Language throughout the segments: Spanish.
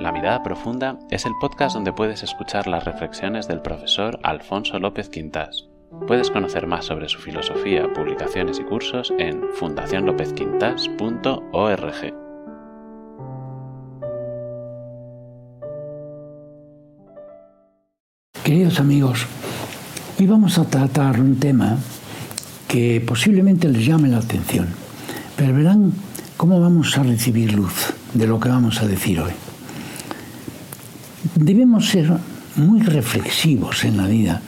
La Mirada Profunda es el podcast donde puedes escuchar las reflexiones del profesor Alfonso López Quintas. Puedes conocer más sobre su filosofía, publicaciones y cursos en fundacionlopezquintas.org. Queridos amigos, hoy vamos a tratar un tema que posiblemente les llame la atención, pero verán cómo vamos a recibir luz de lo que vamos a decir hoy. Debemos ser muy reflexivos en la vida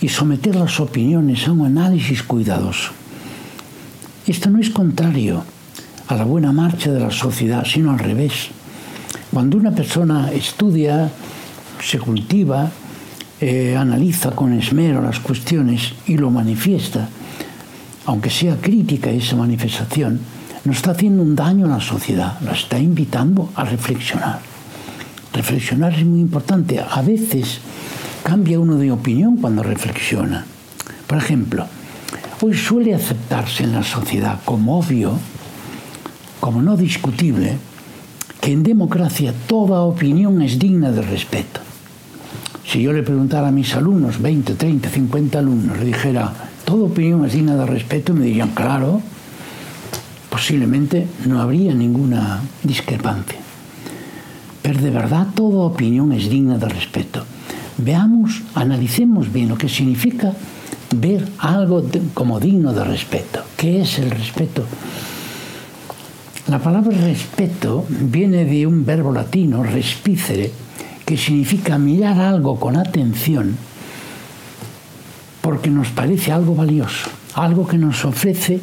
y someter las opiniones a un análisis cuidadoso. Esto no es contrario a la buena marcha de la sociedad, sino al revés. Cuando una persona estudia, se cultiva, eh, analiza con esmero las cuestiones y lo manifiesta, aunque sea crítica esa manifestación, no está haciendo un daño a la sociedad, la está invitando a reflexionar. Reflexionar es muy importante. A veces cambia uno de opinión cuando reflexiona. Por ejemplo, hoy suele aceptarse en la sociedad como obvio, como no discutible, que en democracia toda opinión es digna de respeto. Si yo le preguntara a mis alumnos, 20, 30, 50 alumnos, le dijera, toda opinión es digna de respeto, me dirían, claro, posiblemente no habría ninguna discrepancia. Pero de verdad toda opinión es digna de respeto veamos, analicemos bien lo que significa ver algo como digno de respeto. ¿Qué es el respeto? La palabra respeto viene de un verbo latino, respicere, que significa mirar algo con atención porque nos parece algo valioso, algo que nos ofrece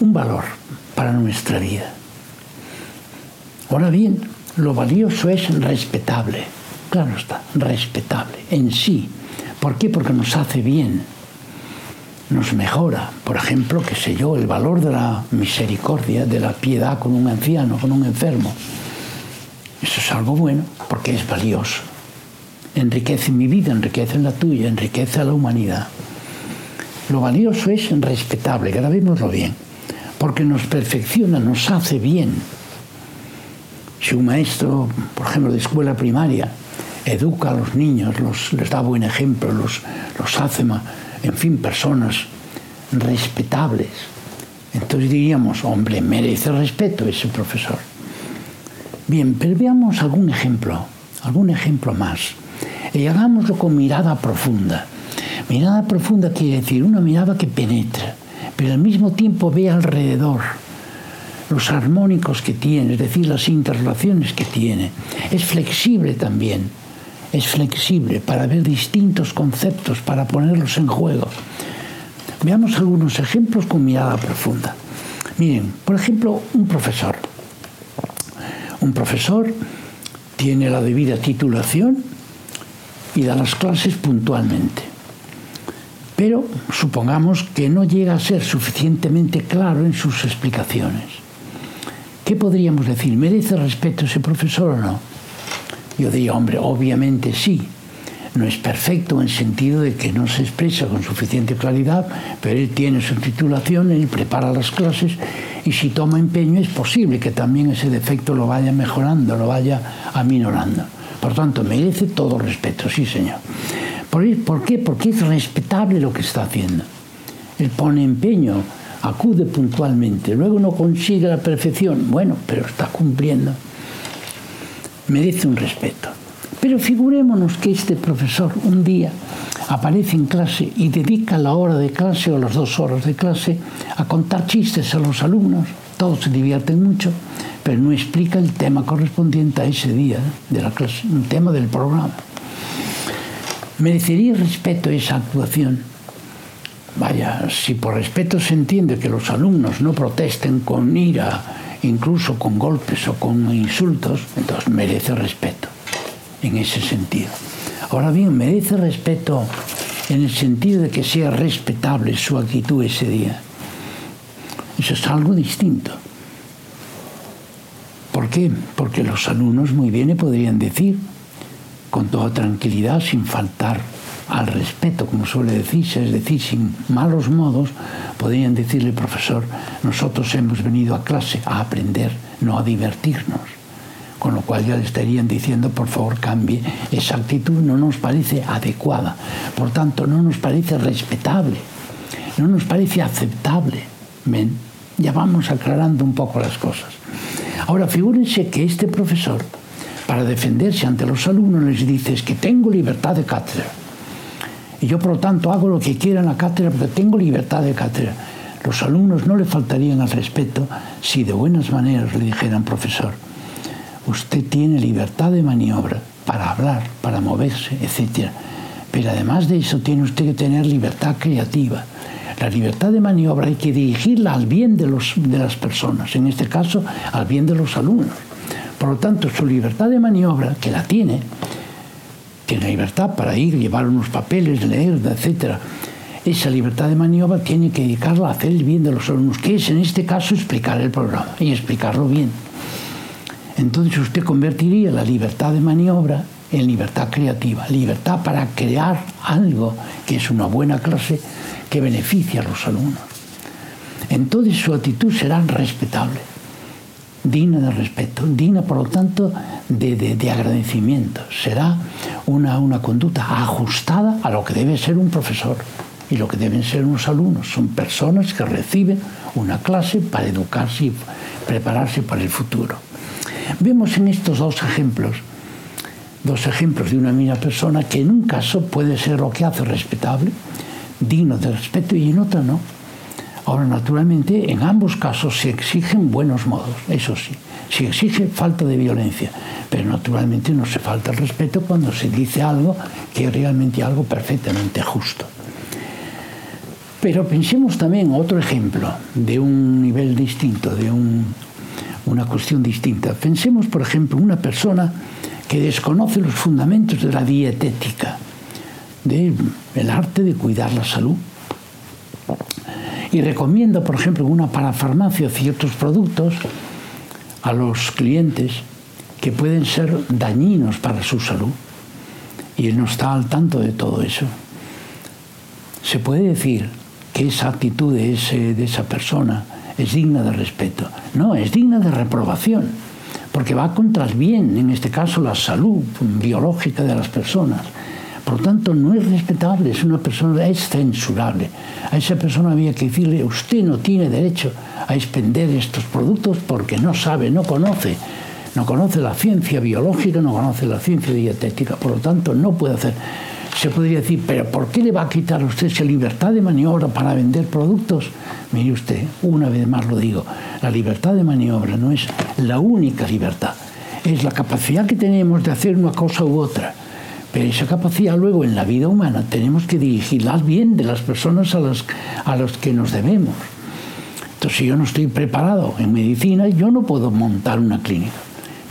un valor para nuestra vida. Ahora bien, lo valioso es respetable claro está, respetable en sí. ¿Por qué? Porque nos hace bien, nos mejora. Por ejemplo, qué sé yo, el valor de la misericordia, de la piedad con un anciano, con un enfermo. Eso es algo bueno porque es valioso. Enriquece mi vida, enriquece la tuya, enriquece a la humanidad. Lo valioso es respetable, grabémoslo bien, porque nos perfecciona, nos hace bien. Si un maestro, por ejemplo, de escuela primaria, educa a los niños, les da buen ejemplo, los, los hace, en fin, personas respetables. Entonces diríamos, hombre, merece respeto ese profesor. Bien, pero veamos algún ejemplo, algún ejemplo más. Y hagámoslo con mirada profunda. Mirada profunda quiere decir una mirada que penetra, pero al mismo tiempo ve alrededor los armónicos que tiene, es decir, las interrelaciones que tiene. Es flexible también es flexible para ver distintos conceptos, para ponerlos en juego. Veamos algunos ejemplos con mirada profunda. Miren, por ejemplo, un profesor. Un profesor tiene la debida titulación y da las clases puntualmente. Pero supongamos que no llega a ser suficientemente claro en sus explicaciones. ¿Qué podríamos decir? ¿Merece respeto ese profesor o no? Yo diría, hombre, obviamente sí. No es perfecto en el sentido de que no se expresa con suficiente claridad, pero él tiene su titulación, él prepara las clases y si toma empeño es posible que también ese defecto lo vaya mejorando, lo vaya aminorando. Por tanto, merece todo respeto, sí señor. ¿Por qué? Porque es respetable lo que está haciendo. Él pone empeño, acude puntualmente, luego no consigue la perfección, bueno, pero está cumpliendo merece un respeto. Pero figurémonos que este profesor un día aparece en clase y dedica la hora de clase o las dos horas de clase a contar chistes a los alumnos. Todos se divierten mucho, pero no explica el tema correspondiente a ese día de la clase, un tema del programa. ¿Merecería respeto esa actuación? Vaya, si por respeto se entiende que los alumnos no protesten con ira incluso con golpes o con insultos, entonces merece respeto en ese sentido. Ahora bien, merece respeto en el sentido de que sea respetable su actitud ese día. Eso es algo distinto. ¿Por qué? Porque los alumnos muy bien le podrían decir, con toda tranquilidad, sin faltar al respeto, como suele decirse, es decir, sin malos modos, podrían decirle, profesor, nosotros hemos venido a clase a aprender, no a divertirnos. Con lo cual ya le estarían diciendo, por favor, cambie, esa actitud no nos parece adecuada, por tanto, no nos parece respetable, no nos parece aceptable. ¿Ven? Ya vamos aclarando un poco las cosas. Ahora, figúrense que este profesor, para defenderse ante los alumnos, les dice es que tengo libertad de cátedra y yo, por lo tanto, hago lo que quiera en la cátedra porque tengo libertad de cátedra. Los alumnos no le faltarían al respeto si de buenas maneras le dijeran, profesor, usted tiene libertad de maniobra para hablar, para moverse, etc. Pero además de eso tiene usted que tener libertad creativa. La libertad de maniobra hay que dirigirla al bien de, los, de las personas, en este caso al bien de los alumnos. Por lo tanto, su libertad de maniobra, que la tiene, tiene libertad para ir, llevar unos papeles, leer, etc. Esa libertad de maniobra tiene que dedicarla a hacer el bien de los alumnos, que es en este caso explicar el programa y explicarlo bien. Entonces usted convertiría la libertad de maniobra en libertad creativa, libertad para crear algo que es una buena clase que beneficia a los alumnos. Entonces su actitud será respetable digna de respeto, digna por lo tanto de, agradecimiento. Será una, una conducta ajustada a lo que debe ser un profesor y lo que deben ser unos alumnos. Son personas que reciben una clase para educarse y prepararse para el futuro. Vemos en estos dos ejemplos, dos ejemplos de una misma persona que en un caso puede ser lo que hace respetable, digno de respeto y en otro no. Ahora, naturalmente, en ambos casos se exigen buenos modos, eso sí. Se exige falta de violencia, pero naturalmente no se falta el respeto cuando se dice algo que es realmente algo perfectamente justo. Pero pensemos también otro ejemplo de un nivel distinto, de una cuestión distinta. Pensemos, por ejemplo, una persona que desconoce los fundamentos de la dietética, del arte de cuidar la salud y recomiendo, por ejemplo, en una parafarmacia ciertos productos a los clientes que pueden ser dañinos para su salud. Y él no está al tanto de todo eso. Se puede decir que esa actitud de, ese, de esa persona es digna de respeto. No, es digna de reprobación, porque va contra el bien, en este caso la salud biológica de las personas. Por tanto, no es respetable, es una persona, es censurable. A esa persona había que decirle, usted no tiene derecho a expender estos productos porque no sabe, no conoce. No conoce la ciencia biológica, no conoce la ciencia dietética, por lo tanto no puede hacer. Se podría decir, pero ¿por qué le va a quitar a usted esa libertad de maniobra para vender productos? Mire usted, una vez más lo digo, la libertad de maniobra no es la única libertad, es la capacidad que tenemos de hacer una cosa u otra pero esa capacidad luego en la vida humana tenemos que dirigirla bien de las personas a las, a que nos debemos. Entonces, si yo no estoy preparado en medicina, yo no puedo montar una clínica.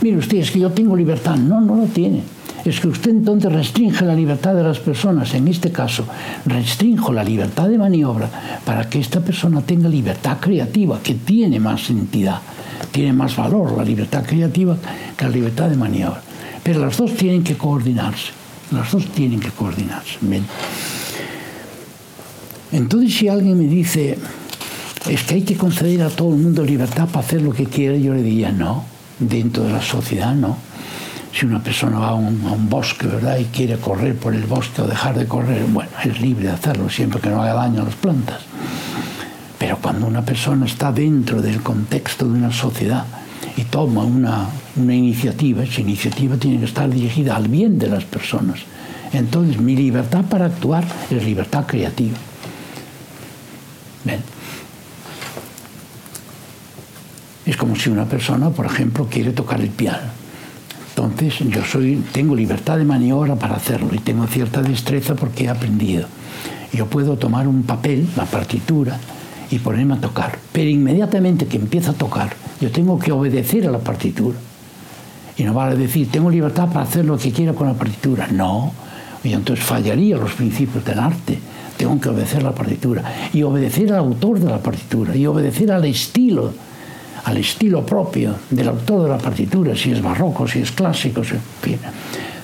Mire usted, es que yo tengo libertad. No, no lo tiene. Es que usted entonces restringe la libertad de las personas. En este caso, restringo la libertad de maniobra para que esta persona tenga libertad creativa, que tiene más entidad, tiene más valor la libertad creativa que la libertad de maniobra. Pero las dos tienen que coordinarse. Las dos tienen que coordinarse. Entonces, si alguien me dice, es que hay que conceder a todo el mundo libertad para hacer lo que quiere, yo le diría, no, dentro de la sociedad no. Si una persona va a un, bosque, ¿verdad?, y quiere correr por el bosque o dejar de correr, bueno, es libre de hacerlo, siempre que no haga daño a las plantas. Pero cuando una persona está dentro del contexto de una sociedad, y toma una, iniciativa, esa iniciativa tiene que estar dirigida al bien de las personas. Entonces mi libertad para actuar es libertad creativa. Es como si una persona, por ejemplo, quiere tocar el piano. Entonces yo soy, tengo libertad de maniobra para hacerlo y tengo cierta destreza porque he aprendido. Yo puedo tomar un papel, la partitura, y ponerme a tocar. Pero inmediatamente que empiezo a tocar, yo tengo que obedecer a la partitura. Y no vale decir, tengo libertad para hacer lo que quiera con la partitura. No, y entonces fallaría los principios del arte. Tengo que obedecer a la partitura y obedecer al autor de la partitura y obedecer al estilo, al estilo propio del autor de la partitura, si es barroco, si es clásico, en fin.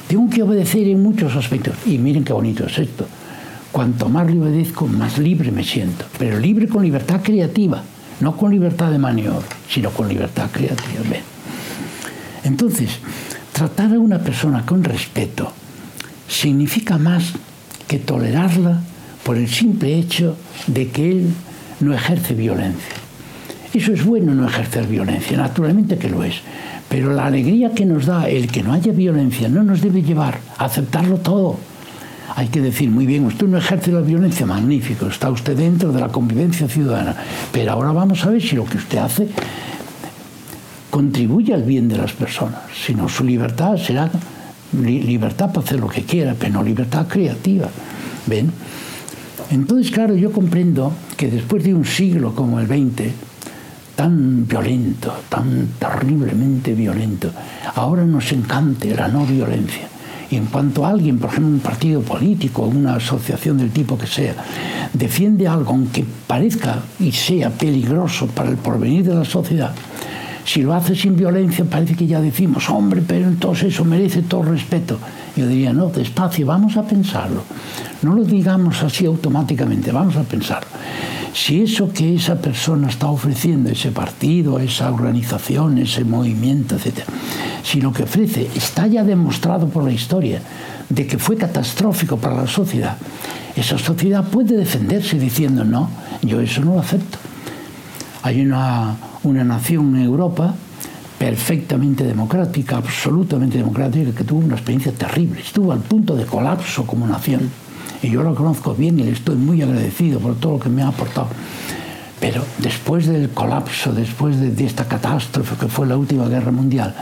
Tengo que obedecer en muchos aspectos. Y miren qué bonito es esto. Cuanto más le obedezco, más libre me siento. Pero libre con libertad creativa, no con libertad de maniobra, sino con libertad creativa. Entonces, tratar a una persona con respeto significa más que tolerarla por el simple hecho de que él no ejerce violencia. Eso es bueno no ejercer violencia, naturalmente que lo es, pero la alegría que nos da el que no haya violencia no nos debe llevar a aceptarlo todo. Hay que decir, muy bien, usted no ejerce la violencia, magnífico, está usted dentro de la convivencia ciudadana, pero ahora vamos a ver si lo que usted hace contribuye al bien de las personas, si no su libertad será libertad para hacer lo que quiera, pero no libertad creativa. ¿Ven? Entonces, claro, yo comprendo que después de un siglo como el XX, tan violento, tan terriblemente violento, ahora nos encante la no violencia. Y en cuanto alguien, por ejemplo, un partido político, una asociación del tipo que sea, defiende algo aunque parezca y sea peligroso para el porvenir de la sociedad, si lo hace sin violencia parece que ya decimos, hombre, pero entonces eso merece todo respeto. Yo diría, no, despacio, vamos a pensarlo. No lo digamos así automáticamente, vamos a pensarlo. Si eso que esa persona está ofreciendo, ese partido, esa organización, ese movimiento, etc., si lo que ofrece está ya demostrado por la historia de que fue catastrófico para la sociedad, esa sociedad puede defenderse diciendo, no, yo eso no lo acepto. Hay una, una nación en Europa perfectamente democrática, absolutamente democrática, que tuvo una experiencia terrible, estuvo al punto de colapso como nación. Y yo lo conozco bien y le estoy muy agradecido por todo lo que me ha aportado. Pero después del colapso, después de, esta catástrofe que fue la última guerra mundial,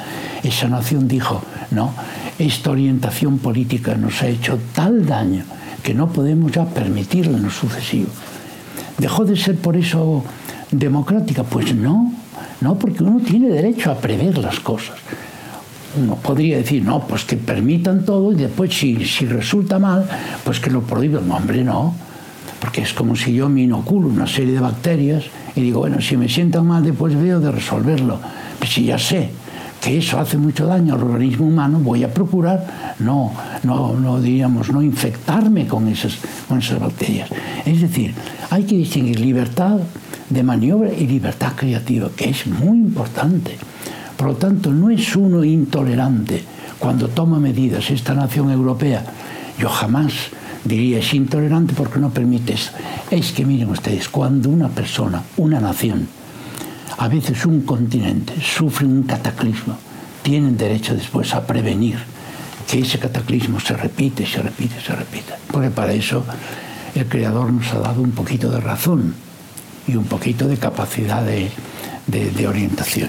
esa nación dijo, no, esta orientación política nos ha hecho tal daño que no podemos ya permitirla en lo sucesivo. ¿Dejó de ser por eso democrática? Pues no, no, porque uno tiene derecho a prever las cosas. Uno podría decir, no, pues que permitan todo y después si, si resulta mal, pues que lo prohíban. No, hombre, no. Porque es como si yo me inoculo una serie de bacterias y digo, bueno, si me sientan mal, después veo de resolverlo. Pues si ya sé que eso hace mucho daño al organismo humano, voy a procurar no, no, no diríamos, no infectarme con esas, con esas bacterias. Es decir, hay que distinguir libertad de maniobra y libertad creativa, que es muy importante. Por lo tanto, no es uno intolerante cuando toma medidas esta nación europea. Yo jamás diría es intolerante porque no permite eso. Es que miren ustedes, cuando una persona, una nación, a veces un continente sufre un cataclismo, tienen derecho después a prevenir que ese cataclismo se repite, se repite, se repite. Porque para eso el Creador nos ha dado un poquito de razón y un poquito de capacidad de, de, orientación.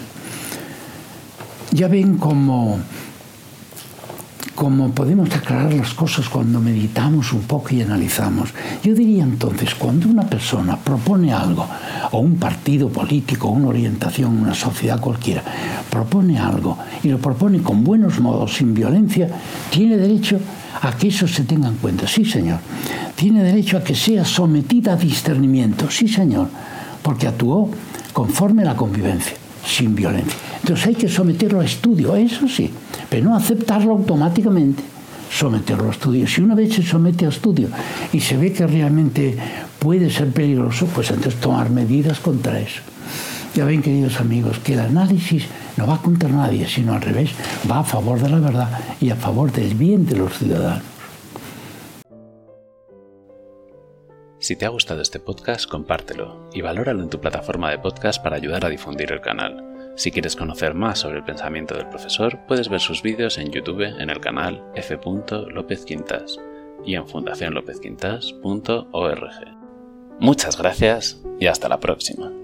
Ya ven cómo, cómo podemos aclarar las cosas cuando meditamos un poco y analizamos. Yo diría entonces, cuando una persona propone algo, o un partido político, una orientación, una sociedad cualquiera, propone algo y lo propone con buenos modos, sin violencia, tiene derecho a que eso se tenga en cuenta. Sí, señor. Tiene derecho a que sea sometida a discernimiento. Sí, señor. Porque actuó conforme a la convivencia, sin violencia. Entonces hay que someterlo a estudio, eso sí, pero no aceptarlo automáticamente, someterlo a estudio. Si una vez se somete a estudio y se ve que realmente puede ser peligroso, pues entonces tomar medidas contra eso. Ya ven, queridos amigos, que el análisis no va contra nadie, sino al revés, va a favor de la verdad y a favor del bien de los ciudadanos. Si te ha gustado este podcast, compártelo y valóralo en tu plataforma de podcast para ayudar a difundir el canal. Si quieres conocer más sobre el pensamiento del profesor, puedes ver sus vídeos en YouTube en el canal F. Quintas y en fundacionlopezquintas.org. Muchas gracias y hasta la próxima.